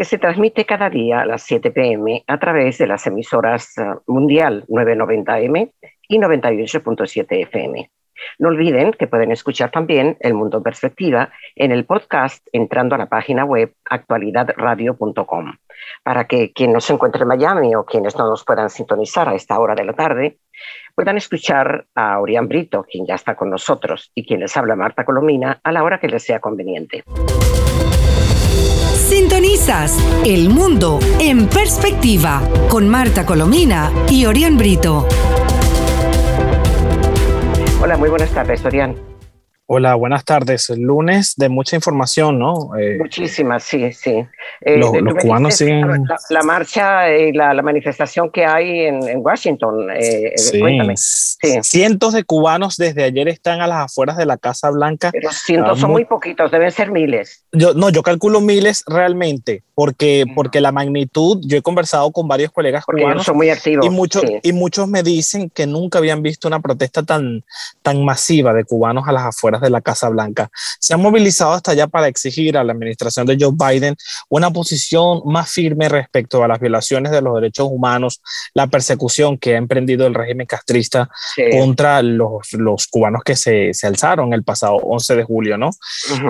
que se transmite cada día a las 7 pm a través de las emisoras eh, Mundial 990M y 98.7 FM. No olviden que pueden escuchar también El Mundo en Perspectiva en el podcast entrando a la página web actualidadradio.com para que quien no se encuentre en Miami o quienes no nos puedan sintonizar a esta hora de la tarde puedan escuchar a Orián Brito, quien ya está con nosotros, y quien les habla Marta Colomina a la hora que les sea conveniente. Sintonizas El Mundo en Perspectiva con Marta Colomina y Orián Brito. Hola, muy buenas tardes, Orián. Hola, buenas tardes. Lunes de mucha información, ¿no? Eh, Muchísimas, sí, sí. Eh, los, cubanos siguen... La, marcha y la, manifestación que hay en, Washington. Eh, sí. Cientos de cubanos desde ayer están a las afueras de la Casa Blanca. Pero cientos son muy poquitos, deben ser miles. Yo, no, yo calculo miles realmente, porque, porque la magnitud, yo he conversado con varios colegas cubanos. Son muy activos. Y muchos, y muchos me dicen que nunca habían visto una protesta tan, tan masiva de cubanos a las afueras de la Casa Blanca. Se han movilizado hasta allá para exigir a la administración de Joe Biden una posición más firme respecto a las violaciones de los derechos humanos, la persecución que ha emprendido el régimen castrista contra los, los, cubanos que se, se, alzaron el pasado 11 de julio, ¿no?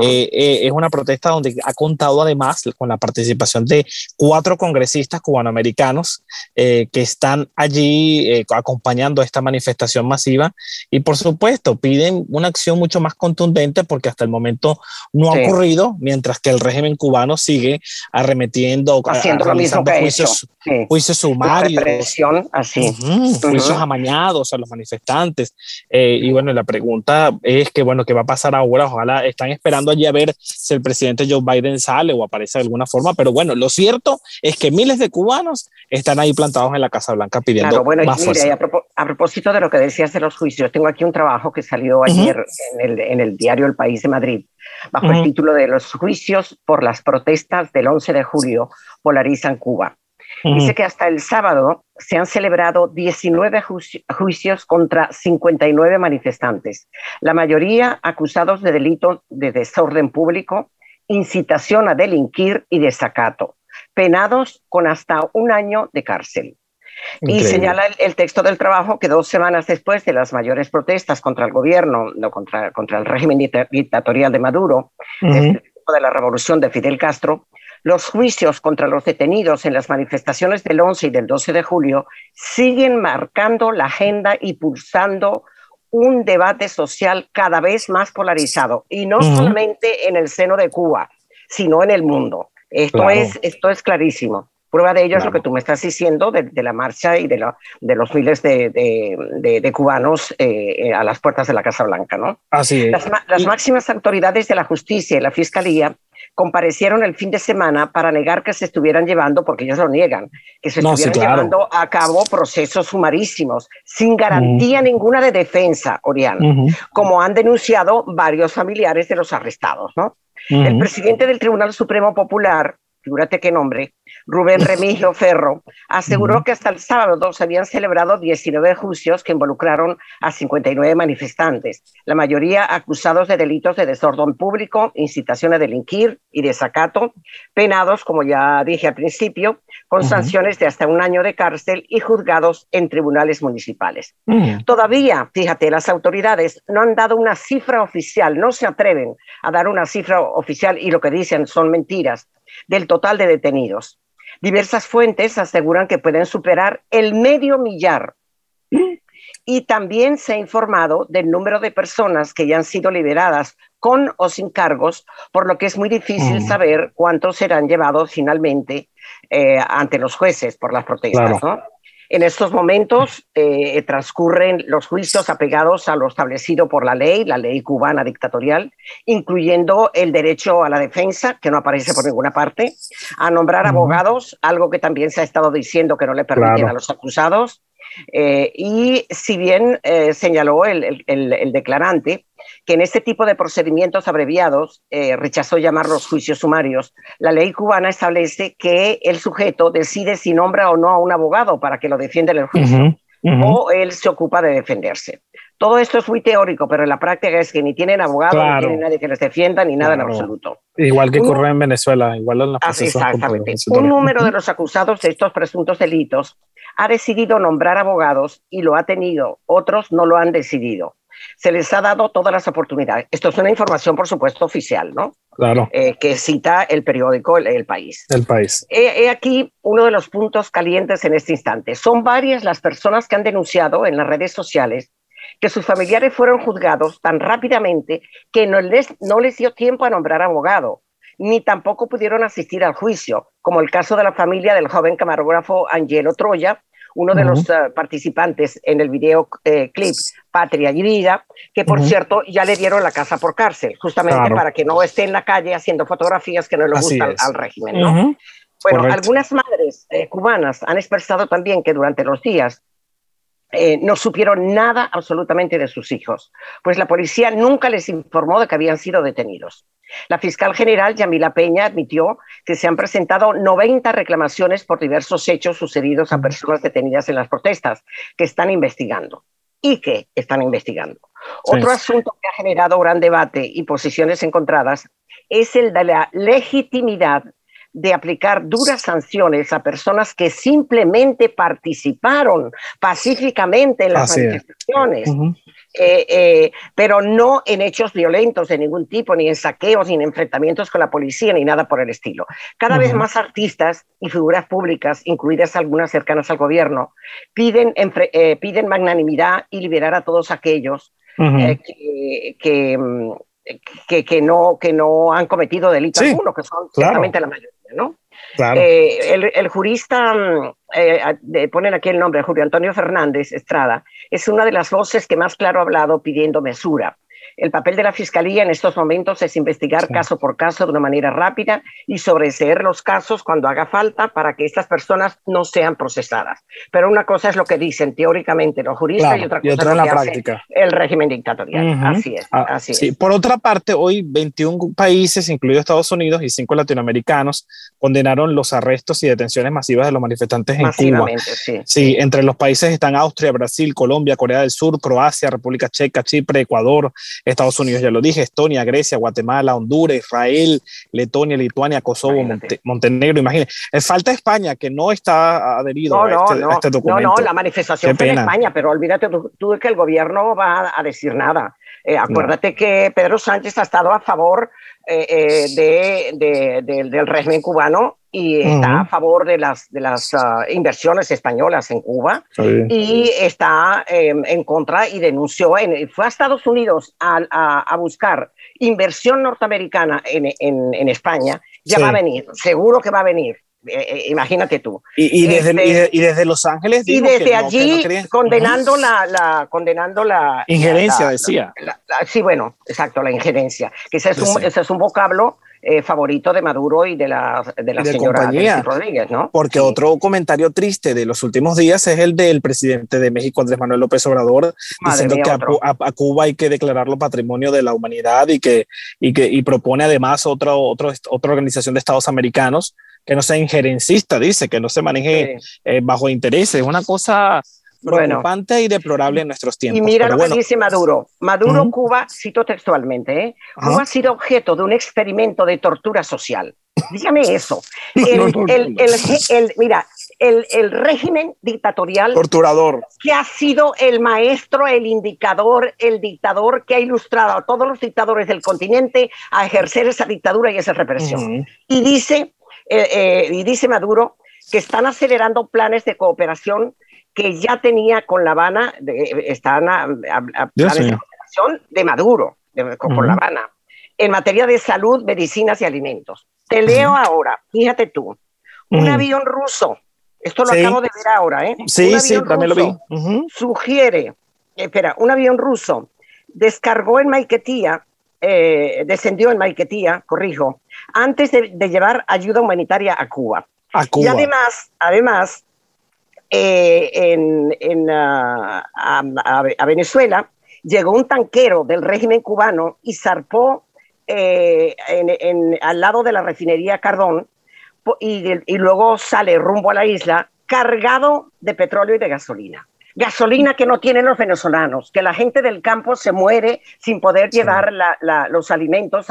Eh, eh, es una protesta donde ha contado además con la participación de cuatro congresistas cubanoamericanos eh, que están allí acompañando esta manifestación masiva y por supuesto piden una acción mucho más contundente porque hasta el momento no ha ocurrido, mientras que el régimen cubano sigue arremetiendo, haciendo realizando juicios, juicios sumarios, así. juicios amañados a los manifestantes. Eh, y bueno, la pregunta es que, bueno, ¿qué va a pasar ahora? Ojalá están esperando allí a ver si el presidente Joe Biden sale o aparece de alguna forma, pero bueno, lo cierto es que miles de cubanos están ahí plantados en la Casa Blanca pidiendo bueno, más fuerza. a, propósito de lo que decías de los juicios, tengo aquí un trabajo que salió ayer en el en el diario El País de Madrid, bajo el título de Los juicios por las protestas del 11 de julio polarizan Cuba. Dice que hasta el sábado se han celebrado 19 juicios contra 59 manifestantes, la mayoría acusados de delitos de desorden público, incitación a delinquir y desacato, penados con hasta un año de cárcel. Y señala el, texto del trabajo que dos semanas después de las mayores protestas contra el gobierno, no, contra, contra el régimen dictatorial de Maduro, de la revolución de Fidel Castro, los juicios contra los detenidos en las manifestaciones del 11 y del 12 de julio siguen marcando la agenda y pulsando un debate social cada vez más polarizado, y no solamente en el seno de Cuba, sino en el mundo. Esto, es, esto es clarísimo. Prueba de ello es lo que tú me estás diciendo de, la marcha y de, la, de los miles de, de, cubanos eh, eh, a las puertas de la Casa Blanca, ¿no? Así es. Las, máximas autoridades de la justicia y la fiscalía comparecieron el fin de semana para negar que se estuvieran llevando, porque ellos lo niegan, que se estuvieran llevando a cabo procesos sumarísimos, sin garantía ninguna de defensa, Oriana, como han denunciado varios familiares de los arrestados, ¿no? El presidente del Tribunal Supremo Popular, figúrate qué nombre, Rubén Remigio Ferro, aseguró que hasta el sábado se habían celebrado 19 juicios que involucraron a 59 manifestantes, la mayoría acusados de delitos de desorden público, incitación a delinquir y desacato, penados, como ya dije al principio, con sanciones de hasta un año de cárcel y juzgados en tribunales municipales. Todavía, fíjate, las autoridades no han dado una cifra oficial, no se atreven a dar una cifra oficial y lo que dicen son mentiras del total de detenidos. Diversas fuentes aseguran que pueden superar el medio millar. Y también se ha informado del número de personas que ya han sido liberadas con o sin cargos, por lo que es muy difícil mm. saber cuántos serán llevados finalmente eh, ante los jueces por las protestas. En estos momentos eh, transcurren los juicios apegados a lo establecido por la ley, la ley cubana dictatorial, incluyendo el derecho a la defensa, que no aparece por ninguna parte, a nombrar abogados, algo que también se ha estado diciendo que no le permiten a los acusados. Eh, y si bien eh, señaló el, el, declarante que en este tipo de procedimientos abreviados rechazó llamarlos juicios sumarios, la ley cubana establece que el sujeto decide si nombra o no a un abogado para que lo defienda en el juicio. o él se ocupa de defenderse. Todo esto es muy teórico, pero en la práctica es que ni tienen abogado, ni tienen nadie que les defienda, ni nada en absoluto. Igual que ocurre en Venezuela, igual en la Exactamente. Un número de los acusados de estos presuntos delitos ha decidido nombrar abogados y lo ha tenido, otros no lo han decidido se les ha dado todas las oportunidades. Esto es una información, por supuesto, oficial, ¿no? Claro. Eh, que cita el periódico El, País. El País. He, aquí uno de los puntos calientes en este instante. Son varias las personas que han denunciado en las redes sociales que sus familiares fueron juzgados tan rápidamente que no les, no les dio tiempo a nombrar abogado, ni tampoco pudieron asistir al juicio, como el caso de la familia del joven camarógrafo Angelo Troya, uno de los eh, participantes en el video eh, clip Patria y Vida, que por cierto ya le dieron la casa por cárcel, justamente para que no esté en la calle haciendo fotografías que no le gustan al, régimen. Bueno, algunas madres eh, cubanas han expresado también que durante los días no supieron nada absolutamente de sus hijos, pues la policía nunca les informó de que habían sido detenidos. La fiscal general Yamila Peña admitió que se han presentado 90 reclamaciones por diversos hechos sucedidos a personas detenidas en las protestas que están investigando y que están investigando. Otro asunto que ha generado gran debate y posiciones encontradas es el de la legitimidad de aplicar duras sanciones a personas que simplemente participaron pacíficamente en las manifestaciones. Eh, eh, pero no en hechos violentos de ningún tipo, ni en saqueos, ni en enfrentamientos con la policía, ni nada por el estilo. Cada vez más artistas y figuras públicas, incluidas algunas cercanas al gobierno, piden, eh, piden magnanimidad y liberar a todos aquellos que, mm, que, que, no, que no han cometido delito alguno, que son claramente la mayoría. ¿No? Eh, el, jurista, mm, eh, ponen aquí el nombre, Julio Antonio Fernández Estrada, es una de las voces que más claro ha hablado pidiendo mesura. El papel de la Fiscalía en estos momentos es investigar caso por caso de una manera rápida y sobreseer los casos cuando haga falta para que estas personas no sean procesadas. Pero una cosa es lo que dicen teóricamente los juristas y otra cosa es la práctica. el régimen dictatorial. Así es. Ah, así es. Por otra parte, hoy 21 países, incluidos Estados Unidos y cinco latinoamericanos, condenaron los arrestos y detenciones masivas de los manifestantes en Cuba. Sí. sí, entre los países están Austria, Brasil, Colombia, Corea del Sur, Croacia, República Checa, Chipre, Ecuador, Estados Unidos, ya lo dije, Estonia, Grecia, Guatemala, Honduras, Israel, Letonia, Lituania, Kosovo, Montenegro, imagínense. Falta España, que no está adherido a, este, este, documento. No, no, la manifestación fue en España, pero olvídate tú, de que el gobierno va a decir nada. Eh, acuérdate que Pedro Sánchez ha estado a favor eh, eh, de, del régimen cubano y está a favor de las, de las ah, inversiones españolas en Cuba y está em, en contra y denunció, en, fue a Estados Unidos a, a, buscar inversión norteamericana en, en, en España, ya va a venir, seguro que va a venir. Eh, eh, imagínate tú. Y, desde, este, y, desde, Los Ángeles. Y desde allí condenando, la, la, condenando la... Injerencia, decía. sí, bueno, exacto, la injerencia. Que ese es, un, ese es un vocablo eh, favorito de Maduro y de la, de la señora Rodríguez, ¿no? Porque otro comentario triste de los últimos días es el del presidente de México, Andrés Manuel López Obrador, diciendo que a, Cuba hay que declararlo patrimonio de la humanidad y que, y que y propone además otra, otra organización de Estados americanos que no sea injerencista, dice, que no se maneje eh, bajo intereses. Es una cosa preocupante y deplorable en nuestros tiempos. Y mira lo que dice Maduro. Maduro, Cuba, cito textualmente, ¿eh? Cuba ha sido objeto de un experimento de tortura social. Dígame eso. El, el, mira, el, régimen dictatorial. Torturador. Que ha sido el maestro, el indicador, el dictador que ha ilustrado a todos los dictadores del continente a ejercer esa dictadura y esa represión. Y dice, eh, eh, y dice Maduro que están acelerando planes de cooperación que ya tenía con La Habana, de, están a, de Maduro, con, La Habana, en materia de salud, medicinas y alimentos. Te leo ahora, fíjate tú, un avión ruso Esto lo acabo de ver ahora, ¿eh? Sí, sí, también lo vi. Sugiere, espera, un avión ruso descargó en Maiquetía, eh, descendió en Maiquetía, corrijo, antes de, llevar ayuda humanitaria a Cuba. A Cuba. Y además, además, eh, en, ah, a, Venezuela llegó un tanquero del régimen cubano y zarpó eh, al lado de la refinería Cardón y, luego sale rumbo a la isla cargado de petróleo y de gasolina. Gasolina que no tienen los venezolanos, que la gente del campo se muere sin poder llevar los alimentos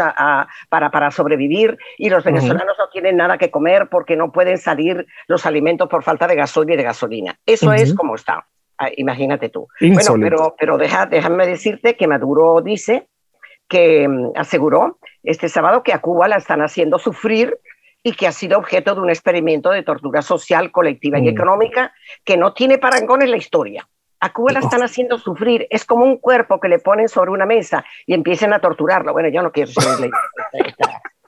para, para, sobrevivir y los venezolanos no tienen nada que comer porque no pueden salir los alimentos por falta de gasolina y de gasolina. Eso es como está. Ah, imagínate tú. Bueno, pero, pero deja, déjame decirte que Maduro dice que mm, aseguró este sábado que a Cuba la están haciendo sufrir y que ha sido objeto de un experimento de tortura social, colectiva y mm. económica que no tiene parangón en la historia. A Cuba la están haciendo sufrir. Es como un cuerpo que le ponen sobre una mesa y empiezan a torturarlo. Bueno, yo no quiero ser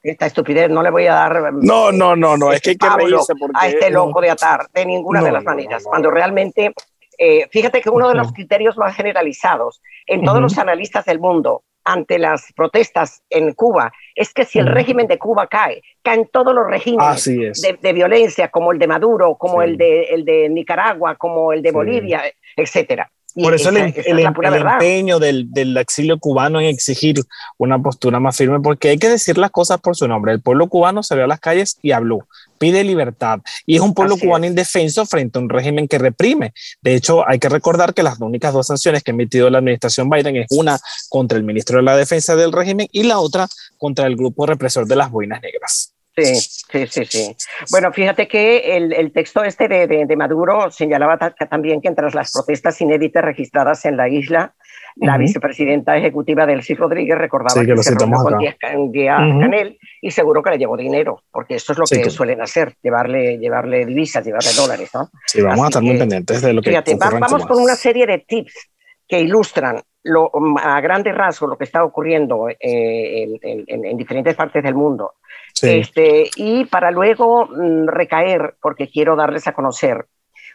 esta, estupidez, no le voy a dar. Mm, no, no, no, no, es que hay que reírse porque, a este loco de atar de ninguna de las maneras. Cuando realmente, eh, fíjate que uno de los criterios más generalizados en todos los analistas del mundo ante las protestas en Cuba es que si el régimen de Cuba cae, caen todos los regímenes de, violencia, como el de Maduro, como el, de, el de Nicaragua, como el de Bolivia, etcétera. Por eso el, empeño del, exilio cubano en exigir una postura más firme, porque hay que decir las cosas por su nombre. El pueblo cubano salió a las calles y habló, pide libertad, y es un pueblo cubano indefenso frente a un régimen que reprime. De hecho, hay que recordar que las únicas dos sanciones que ha emitido la administración Biden es una contra el ministro de la Defensa del régimen y la otra contra el grupo represor de las Boinas Negras. Sí, sí, sí, sí. Bueno, fíjate que el, texto este de, Maduro señalaba también que entre las protestas inéditas registradas en la isla, la vicepresidenta ejecutiva del CIS Rodríguez recordaba que, se reunió con Díaz, Canel y seguro que le llevó dinero, porque eso es lo que suelen hacer, llevarle, llevarle divisas, llevarle dólares, ¿no? Sí, vamos a estar muy pendientes de lo que Fíjate, vamos con una serie de tips que ilustran lo, a grandes rasgos lo que está ocurriendo eh, en, diferentes partes del mundo este, y para luego mm, recaer, porque quiero darles a conocer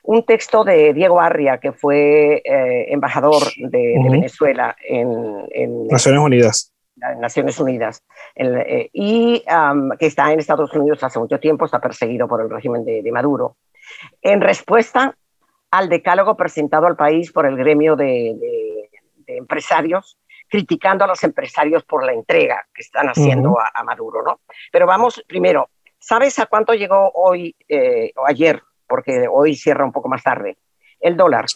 un texto de Diego Arria, que fue eh, embajador de, Venezuela en, Naciones Unidas. Naciones Unidas, eh, y que está en Estados Unidos hace mucho tiempo, está perseguido por el régimen de, Maduro, en respuesta al decálogo presentado al país por el gremio de empresarios criticando a los empresarios por la entrega que están haciendo a, Maduro, ¿no? Pero vamos, primero, ¿sabes a cuánto llegó hoy eh, o ayer? Porque hoy cierra un poco más tarde. El dólar.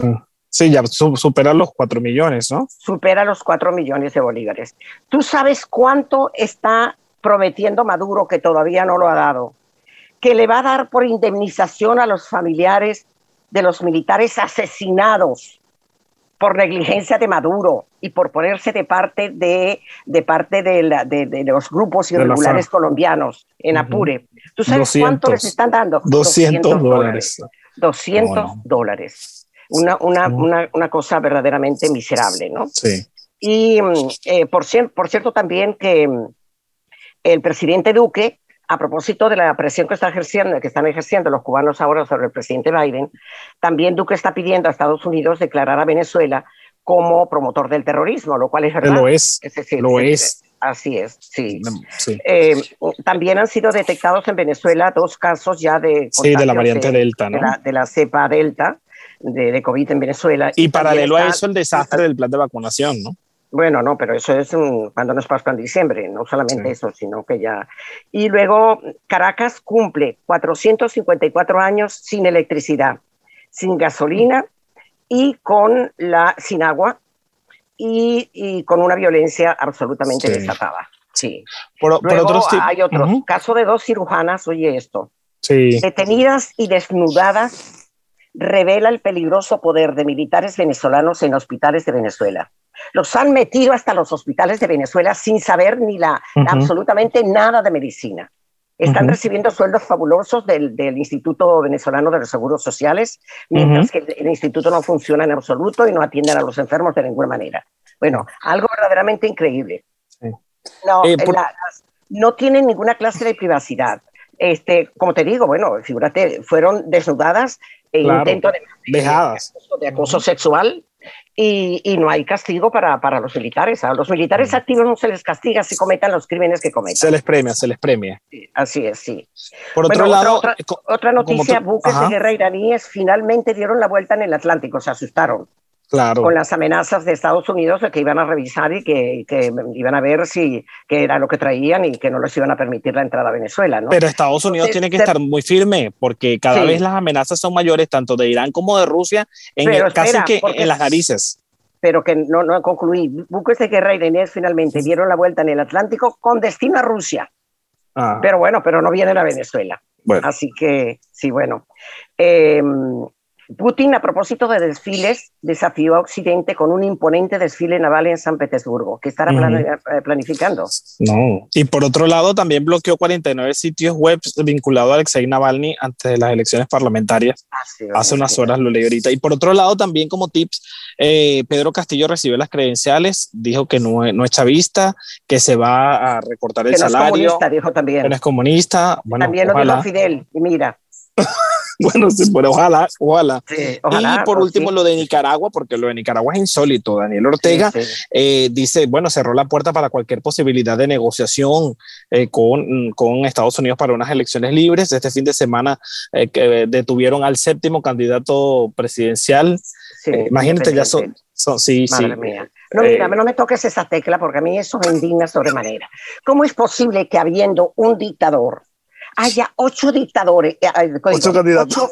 Sí. ya supera los 4 millones, ¿no? Supera los 4 millones de bolívares. ¿Tú sabes cuánto está prometiendo Maduro que todavía no lo ha dado? Que le va a dar por indemnización a los familiares de los militares asesinados por negligencia de Maduro y por ponerse de parte de, de parte de, la, de, los grupos irregulares colombianos en Apure. ¿Tú sabes cuánto les están dando? 200, dólares. 200 dólares. Una, una, una, una, cosa verdaderamente miserable, ¿no? Sí. Y mm, eh, por, por cierto también que mm, el presidente Duque a propósito de la presión que, está ejerciendo, que están ejerciendo los cubanos ahora sobre el presidente Biden, también Duque está pidiendo a Estados Unidos declarar a Venezuela como promotor del terrorismo, lo cual es verdad. Lo es, lo es. Así es, sí. Eh, también han sido detectados en Venezuela dos casos ya de... Sí, de la variante Delta, ¿no? De la, cepa Delta de, de, COVID en Venezuela. Y, paralelo a eso el desastre del plan de vacunación, ¿no? Bueno, no, pero eso es cuando nos pasa en diciembre, no solamente eso, sino que ya. Y luego Caracas cumple 454 años sin electricidad, sin gasolina y con la sin agua y, con una violencia absolutamente desatada. Sí. Por, luego hay otros. Caso de dos cirujanas, oye esto. Sí. Detenidas y desnudadas revela el peligroso poder de militares venezolanos en hospitales de Venezuela. Los han metido hasta los hospitales de Venezuela sin saber ni la, absolutamente nada de medicina. Están recibiendo sueldos fabulosos del, Instituto Venezolano de los Seguros Sociales, mientras que el, instituto no funciona en absoluto y no atienden a los enfermos de ninguna manera. Bueno, algo verdaderamente increíble. No, eh, no tienen ninguna clase de privacidad. este, como te digo, bueno, figúrate, fueron desnudadas e intento de, de, acoso sexual y, y, no hay castigo para, para los militares. A los militares mm. activos no se les castiga si cometan los crímenes que cometen. Se les premia, se les premia. así es, sí. Por otro lado, otra, otra, noticia, buques de guerra iraníes finalmente dieron la vuelta en el Atlántico, se asustaron con las amenazas de Estados Unidos de que iban a revisar y que, iban a ver si qué era lo que traían y que no les iban a permitir la entrada a Venezuela. ¿no? Pero Estados Unidos tiene que estar muy firme porque cada vez las amenazas son mayores, tanto de Irán como de Rusia, en casi que en las narices. Pero que no, no concluí. Buques de guerra iraníes finalmente dieron la vuelta en el Atlántico con destino a Rusia. Ah. Pero bueno, pero no vienen a Venezuela. Así que, sí, bueno. Eh, Putin, a propósito de desfiles, desafió a Occidente con un imponente desfile naval en San Petersburgo, que estará eh, planificando. No. Y por otro lado, también bloqueó 49 sitios web vinculados a Alexei Navalny antes de las elecciones parlamentarias. Ah, Hace unas horas lo leí ahorita. Y por otro lado, también como tips, eh, Pedro Castillo recibió las credenciales, dijo que no, es chavista, que se va a recortar el salario. Es comunista, dijo también. Que no es comunista. Bueno, también lo dijo Fidel. Y mira. bueno, sí, pero ojalá, ojalá. y por último, lo de Nicaragua, porque lo de Nicaragua es insólito. Daniel Ortega eh, dice, bueno, cerró la puerta para cualquier posibilidad de negociación eh, con, con, Estados Unidos para unas elecciones libres. Este fin de semana eh, que detuvieron al séptimo candidato presidencial. imagínate, ya son, son sí, Madre Mía. No, mira, no me toques esa tecla porque a mí eso me indigna sobremanera. ¿Cómo es posible que habiendo un dictador haya ocho dictadores, eh, ocho candidatos.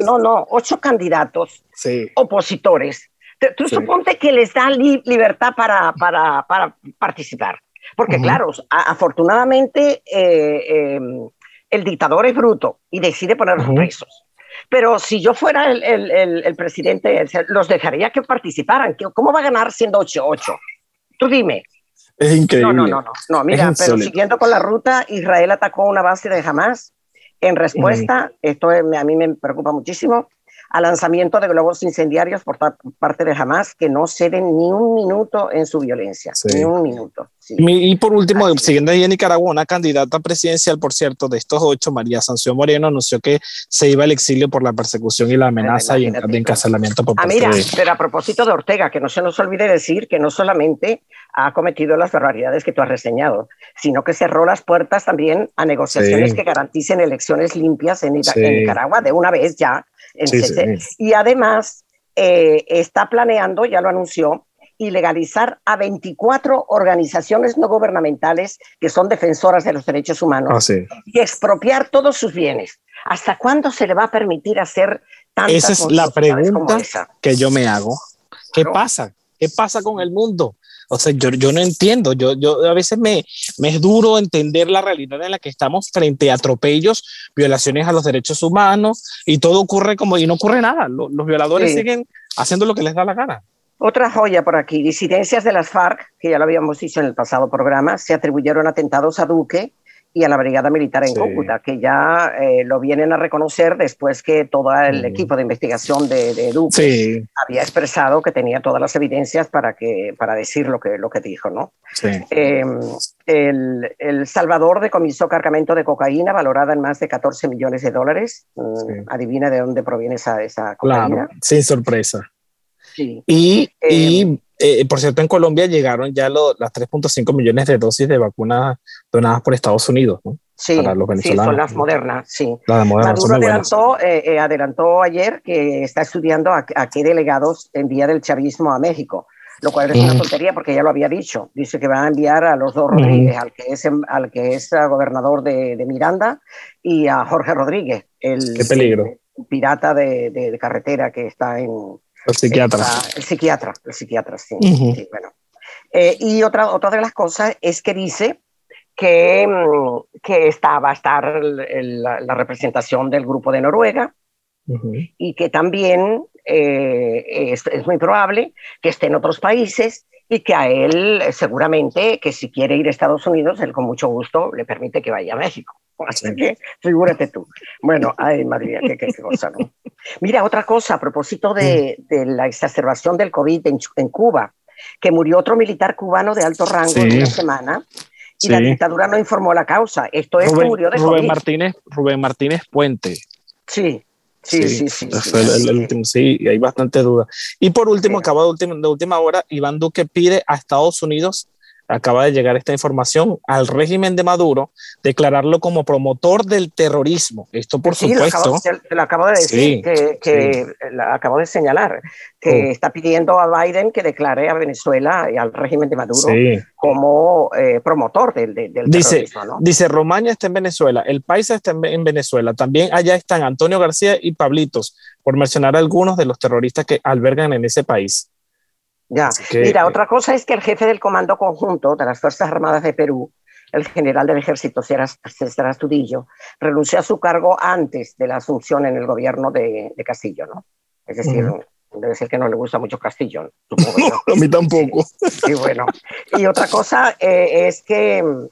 no, no, ocho candidatos opositores. Tú suponte que les da libertad para, para, para, participar. Porque claro, afortunadamente eh, em, el dictador es bruto y decide ponerlos presos. Pero si yo fuera el, el, el, presidente, los dejaría que participaran. ¿Cómo va a ganar siendo ocho ocho? Tú dime. Es increíble. No, no, no, no. mira, pero siguiendo con la ruta, Israel atacó una base de Hamas. En respuesta, esto a mí me preocupa muchísimo, al lanzamiento de globos incendiarios por parte de Hamas que no ceden ni un minuto en su violencia, ni un minuto. Y por último, siguiendo ahí en Nicaragua, una candidata presidencial, por cierto, de estos ocho, María Sanción Moreno, anunció que se iba al exilio por la persecución y la amenaza y de encarcelamiento por ah, mira, pero a propósito de Ortega, que no se nos olvide decir que no solamente ha cometido las barbaridades que tú has reseñado, sino que cerró las puertas también a negociaciones que garanticen elecciones limpias en, Nicaragua de una vez ya y además eh, está planeando, ya lo anunció, ilegalizar a 24 organizaciones no gubernamentales que son defensoras de los derechos humanos ah, y expropiar todos sus bienes. ¿Hasta cuándo se le va a permitir hacer tantas Esa es la pregunta que yo me hago. ¿Qué pasa? ¿Qué pasa con el mundo? O sea, yo, yo no entiendo, yo, yo a veces me, me es duro entender la realidad en la que estamos frente a atropellos, violaciones a los derechos humanos y todo ocurre como y no ocurre nada. Los, violadores siguen haciendo lo que les da la gana. Otra joya por aquí, disidencias de las FARC, que ya lo habíamos dicho en el pasado programa, se atribuyeron atentados a Duque y a la Brigada Militar en Cúcuta, que ya eh, lo vienen a reconocer después que todo el equipo de investigación de, de Duque había expresado que tenía todas las evidencias para, que, para decir lo que, lo que dijo. ¿no? Em, el, el, Salvador decomisó cargamento de cocaína valorada en más de 14 millones de dólares. Mm, adivina de dónde proviene esa, esa cocaína. sin sorpresa. Sí. Y, y em, eh, por cierto, en Colombia llegaron ya las 3.5 millones de dosis de vacunas donadas por Estados Unidos, ¿no? Sí, Para los venezolanos, sí, son las modernas, sí. Las modernas Maduro adelantó, eh, eh, adelantó ayer que está estudiando a, qué delegados enviar el chavismo a México, lo cual es una tontería porque ya lo había dicho. Dice que va a enviar a los dos Rodríguez, al que es, al que es gobernador de, de, Miranda y a Jorge Rodríguez, el, qué peligro. pirata de, de carretera que está en, el psiquiatra. el psiquiatra, el psiquiatra, sí. bueno. Eh, y otra, otra de las cosas es que dice que, mm, que está, va a estar la, representación del grupo de Noruega y que también eh, es, es, muy probable que esté en otros países y que a él seguramente que si quiere ir a Estados Unidos, él con mucho gusto le permite que vaya a México. Así que figúrate tú. Bueno, ay, madre mía, qué, cosa, ¿no? Mira, otra cosa, a propósito de, la exacerbación del COVID en, Cuba, que murió otro militar cubano de alto rango en una semana y la dictadura no informó la causa. Esto es Rubén, murió de Rubén Martínez, Rubén Martínez Puente. Sí, Sí, sí, sí. Sí, hay bastante duda. Y por último, acaba de última, de última hora, Iván Duque pide a Estados Unidos acaba de llegar esta información al régimen de Maduro, declararlo como promotor del terrorismo. Esto, por supuesto. Lo acabo, de decir, que, acabo de señalar, que oh. está pidiendo a Biden que declare a Venezuela y al régimen de Maduro como eh, promotor del, terrorismo. Dice, Romaña está en Venezuela, el país está en Venezuela, también allá están Antonio García y Pablitos, por mencionar algunos de los terroristas que albergan en ese país. Ya, mira, otra cosa es que el jefe del Comando Conjunto de las Fuerzas Armadas de Perú, el general del ejército César Astudillo, renunció a su cargo antes de la asunción en el gobierno de, Castillo, ¿no? Es decir, debe ser que no le gusta mucho Castillo. a mí tampoco. Sí, bueno. Y otra cosa eh, es que mm,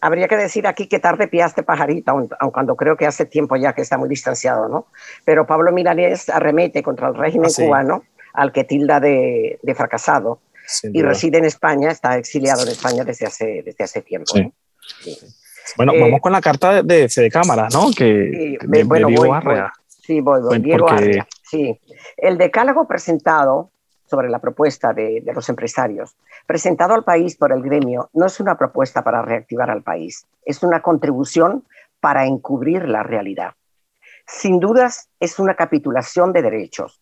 habría que decir aquí que tarde piaste pajarita, aun, cuando creo que hace tiempo ya que está muy distanciado, ¿no? Pero Pablo Milanés arremete contra el régimen ah, cubano al que tilda de, fracasado y reside en España, está exiliado en España desde hace, desde hace tiempo. Bueno, vamos eh, con la carta de Fede Cámara, ¿no? Que, de, bueno, Diego sí, voy, voy. Diego sí. El decálogo presentado sobre la propuesta de, de, los empresarios, presentado al país por el gremio, no es una propuesta para reactivar al país, es una contribución para encubrir la realidad. Sin dudas, es una capitulación de derechos,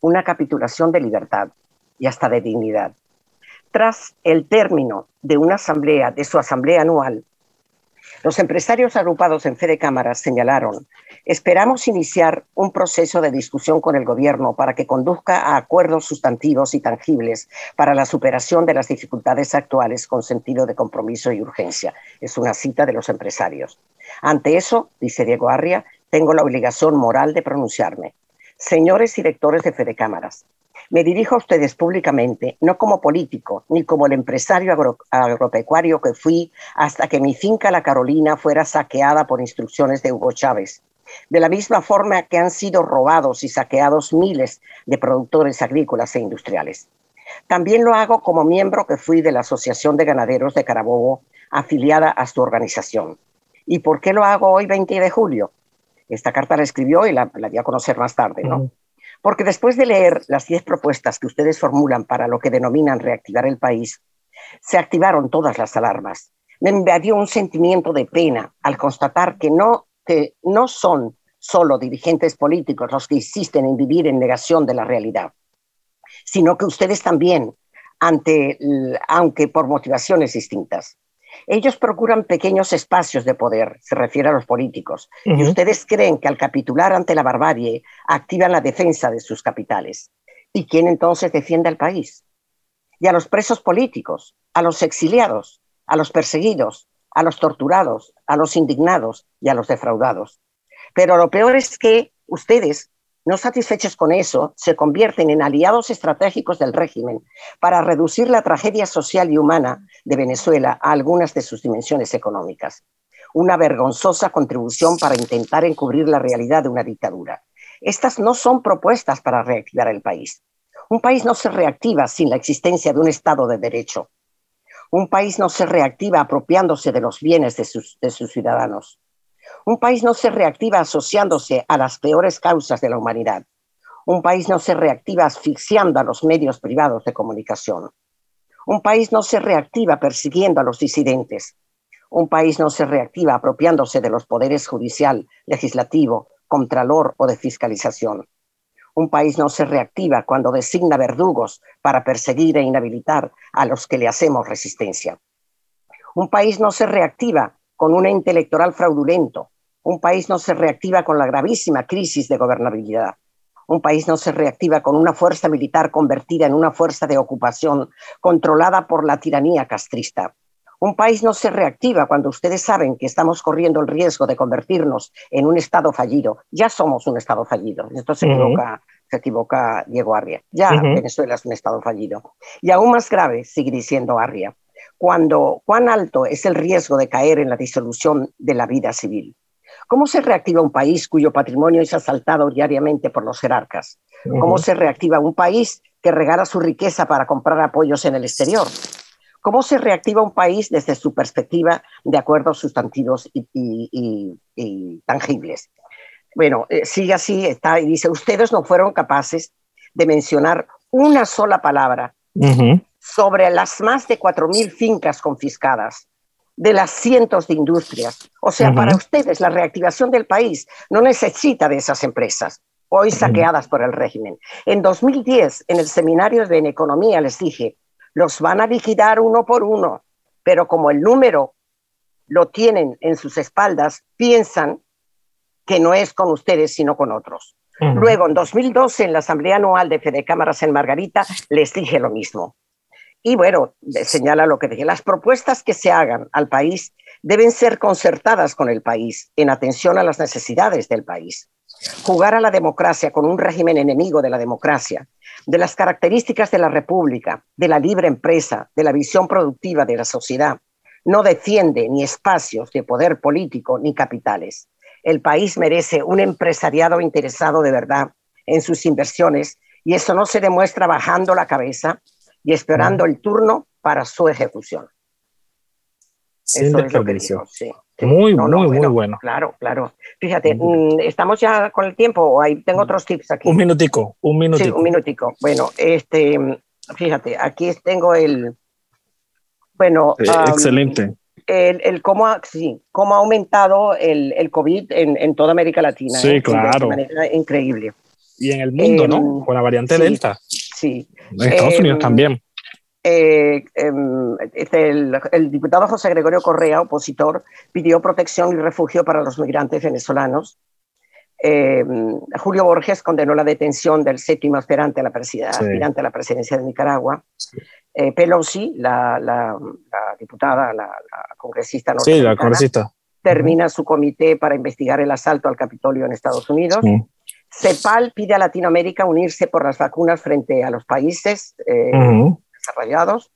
una capitulación de libertad y hasta de dignidad. Tras el término de una asamblea, de su asamblea anual, los empresarios agrupados en Fede Cámaras señalaron, esperamos iniciar un proceso de discusión con el gobierno para que conduzca a acuerdos sustantivos y tangibles para la superación de las dificultades actuales con sentido de compromiso y urgencia. Es una cita de los empresarios. Ante eso, dice Diego Arria, tengo la obligación moral de pronunciarme. Señores directores de Fede Cámaras, me dirijo a ustedes públicamente, no como político, ni como el empresario agropecuario que fui hasta que mi finca La Carolina fuera saqueada por instrucciones de Hugo Chávez. De la misma forma que han sido robados y saqueados miles de productores agrícolas e industriales. También lo hago como miembro que fui de la Asociación de Ganaderos de Carabobo, afiliada a su organización. ¿Y por qué lo hago hoy 20 de julio? Esta carta la escribió y la, la dio a conocer más tarde, ¿no? Porque después de leer las 10 propuestas que ustedes formulan para lo que denominan reactivar el país, se activaron todas las alarmas. Me invadió un sentimiento de pena al constatar que no, que no son solo dirigentes políticos los que insisten en vivir en negación de la realidad, sino que ustedes también, ante, aunque por motivaciones distintas. Ellos procuran pequeños espacios de poder, se refiere a los políticos, y ustedes creen que al capitular ante la barbarie activan la defensa de sus capitales. ¿Y quién entonces defiende al país? Y a los presos políticos, a los exiliados, a los perseguidos, a los torturados, a los indignados y a los defraudados. Pero lo peor es que ustedes no satisfechos con eso, se convierten en aliados estratégicos del régimen para reducir la tragedia social y humana de Venezuela a algunas de sus dimensiones económicas. Una vergonzosa contribución para intentar encubrir la realidad de una dictadura. Estas no son propuestas para reactivar el país. Un país no se reactiva sin la existencia de un Estado de Derecho. Un país no se reactiva apropiándose de los bienes de sus, ciudadanos. Un país no se reactiva asociándose a las peores causas de la humanidad. Un país no se reactiva asfixiando a los medios privados de comunicación. Un país no se reactiva persiguiendo a los disidentes. Un país no se reactiva apropiándose de los poderes judicial, legislativo, contralor o de fiscalización. Un país no se reactiva cuando designa verdugos para perseguir e inhabilitar a los que le hacemos resistencia. Un país no se reactiva con un ente electoral fraudulento, un país no se reactiva con la gravísima crisis de gobernabilidad. Un país no se reactiva con una fuerza militar convertida en una fuerza de ocupación controlada por la tiranía castrista. Un país no se reactiva cuando ustedes saben que estamos corriendo el riesgo de convertirnos en un Estado fallido. Ya somos un Estado fallido. Esto se, equivoca, se equivoca Diego Arria. Ya Venezuela es un Estado fallido. Y aún más grave, sigue diciendo Arria, cuando cuán alto es el riesgo de caer en la disolución de la vida civil. ¿Cómo se reactiva un país cuyo patrimonio es asaltado diariamente por los jerarcas? ¿Cómo se reactiva un país que regala su riqueza para comprar apoyos en el exterior? ¿Cómo se reactiva un país desde su perspectiva de acuerdos sustantivos y, tangibles? Bueno, eh, sigue así, está y dice, ustedes no fueron capaces de mencionar una sola palabra sobre las más de 4.000 fincas confiscadas, de las cientos de industrias. O sea, para ustedes la reactivación del país no necesita de esas empresas, hoy saqueadas por el régimen. En 2010, en el seminario de Economía, les dije, los van a liquidar uno por uno, pero como el número lo tienen en sus espaldas, piensan que no es con ustedes, sino con otros. Luego, en 2012, en la Asamblea Anual de Fede Cámaras en Margarita, les dije lo mismo. Y bueno, señala lo que dije, las propuestas que se hagan al país deben ser concertadas con el país en atención a las necesidades del país. Jugar a la democracia con un régimen enemigo de la democracia, de las características de la república, de la libre empresa, de la visión productiva de la sociedad, no defiende ni espacios de poder político ni capitales. El país merece un empresariado interesado de verdad en sus inversiones y eso no se demuestra bajando la cabeza y esperando el turno para su ejecución. Eso es lo que sí. Muy, muy, muy bueno. Claro, claro. Fíjate, mm, estamos ya con el tiempo, ahí tengo otros tips aquí. Un minutico, un minutico. Sí, un minutico. Bueno, este, fíjate, aquí tengo el, bueno. excelente. El, el, cómo, ha, sí, cómo ha aumentado el, el COVID en, en, toda América Latina. Sí, ¿eh? claro. De manera increíble. Y en el mundo, ¿no? Em, con la variante Delta. Sí. En Estados Unidos em, también. Eh, este, el, diputado José Gregorio Correa, opositor, pidió protección y refugio para los migrantes venezolanos. Em, Julio Borges condenó la detención del séptimo aspirante a la, aspirante a la presidencia de Nicaragua. Eh, Pelosi, la, diputada, la, congresista sí, la congresista. termina su comité para investigar el asalto al Capitolio en Estados Unidos. CEPAL pide a Latinoamérica unirse por las vacunas frente a los países. Eh, desarrollados.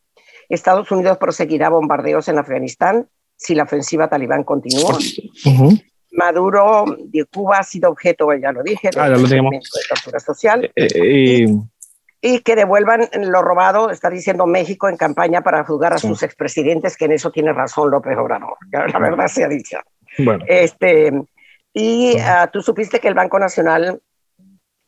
Estados Unidos proseguirá bombardeos en Afganistán si la ofensiva talibán continúa. Maduro de Cuba ha sido objeto, ya lo dije, ah, de, tortura social. Eh, eh, y, que devuelvan lo robado, está diciendo México en campaña para juzgar a sus expresidentes, que en eso tiene razón López Obrador, la verdad se ha dicho. Bueno. Este, y ah, tú supiste que el Banco Nacional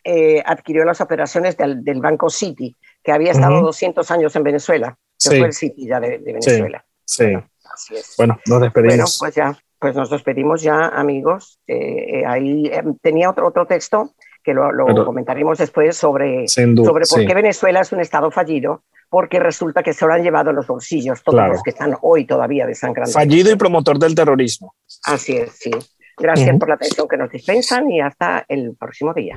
eh, adquirió las operaciones del, del Banco City, que había estado 200 años en Venezuela, que fue el City ya de, Venezuela. Sí, así es. Bueno, nos despedimos. Bueno, pues ya, pues nos despedimos ya, amigos. Eh, eh, ahí em, tenía otro, otro texto que lo, comentaremos después sobre, sobre por qué Venezuela es un estado fallido, porque resulta que se lo han llevado en los bolsillos todos los que están hoy todavía desangrando. Fallido y promotor del terrorismo. Así es, sí. Gracias por la atención que nos dispensan y hasta el próximo día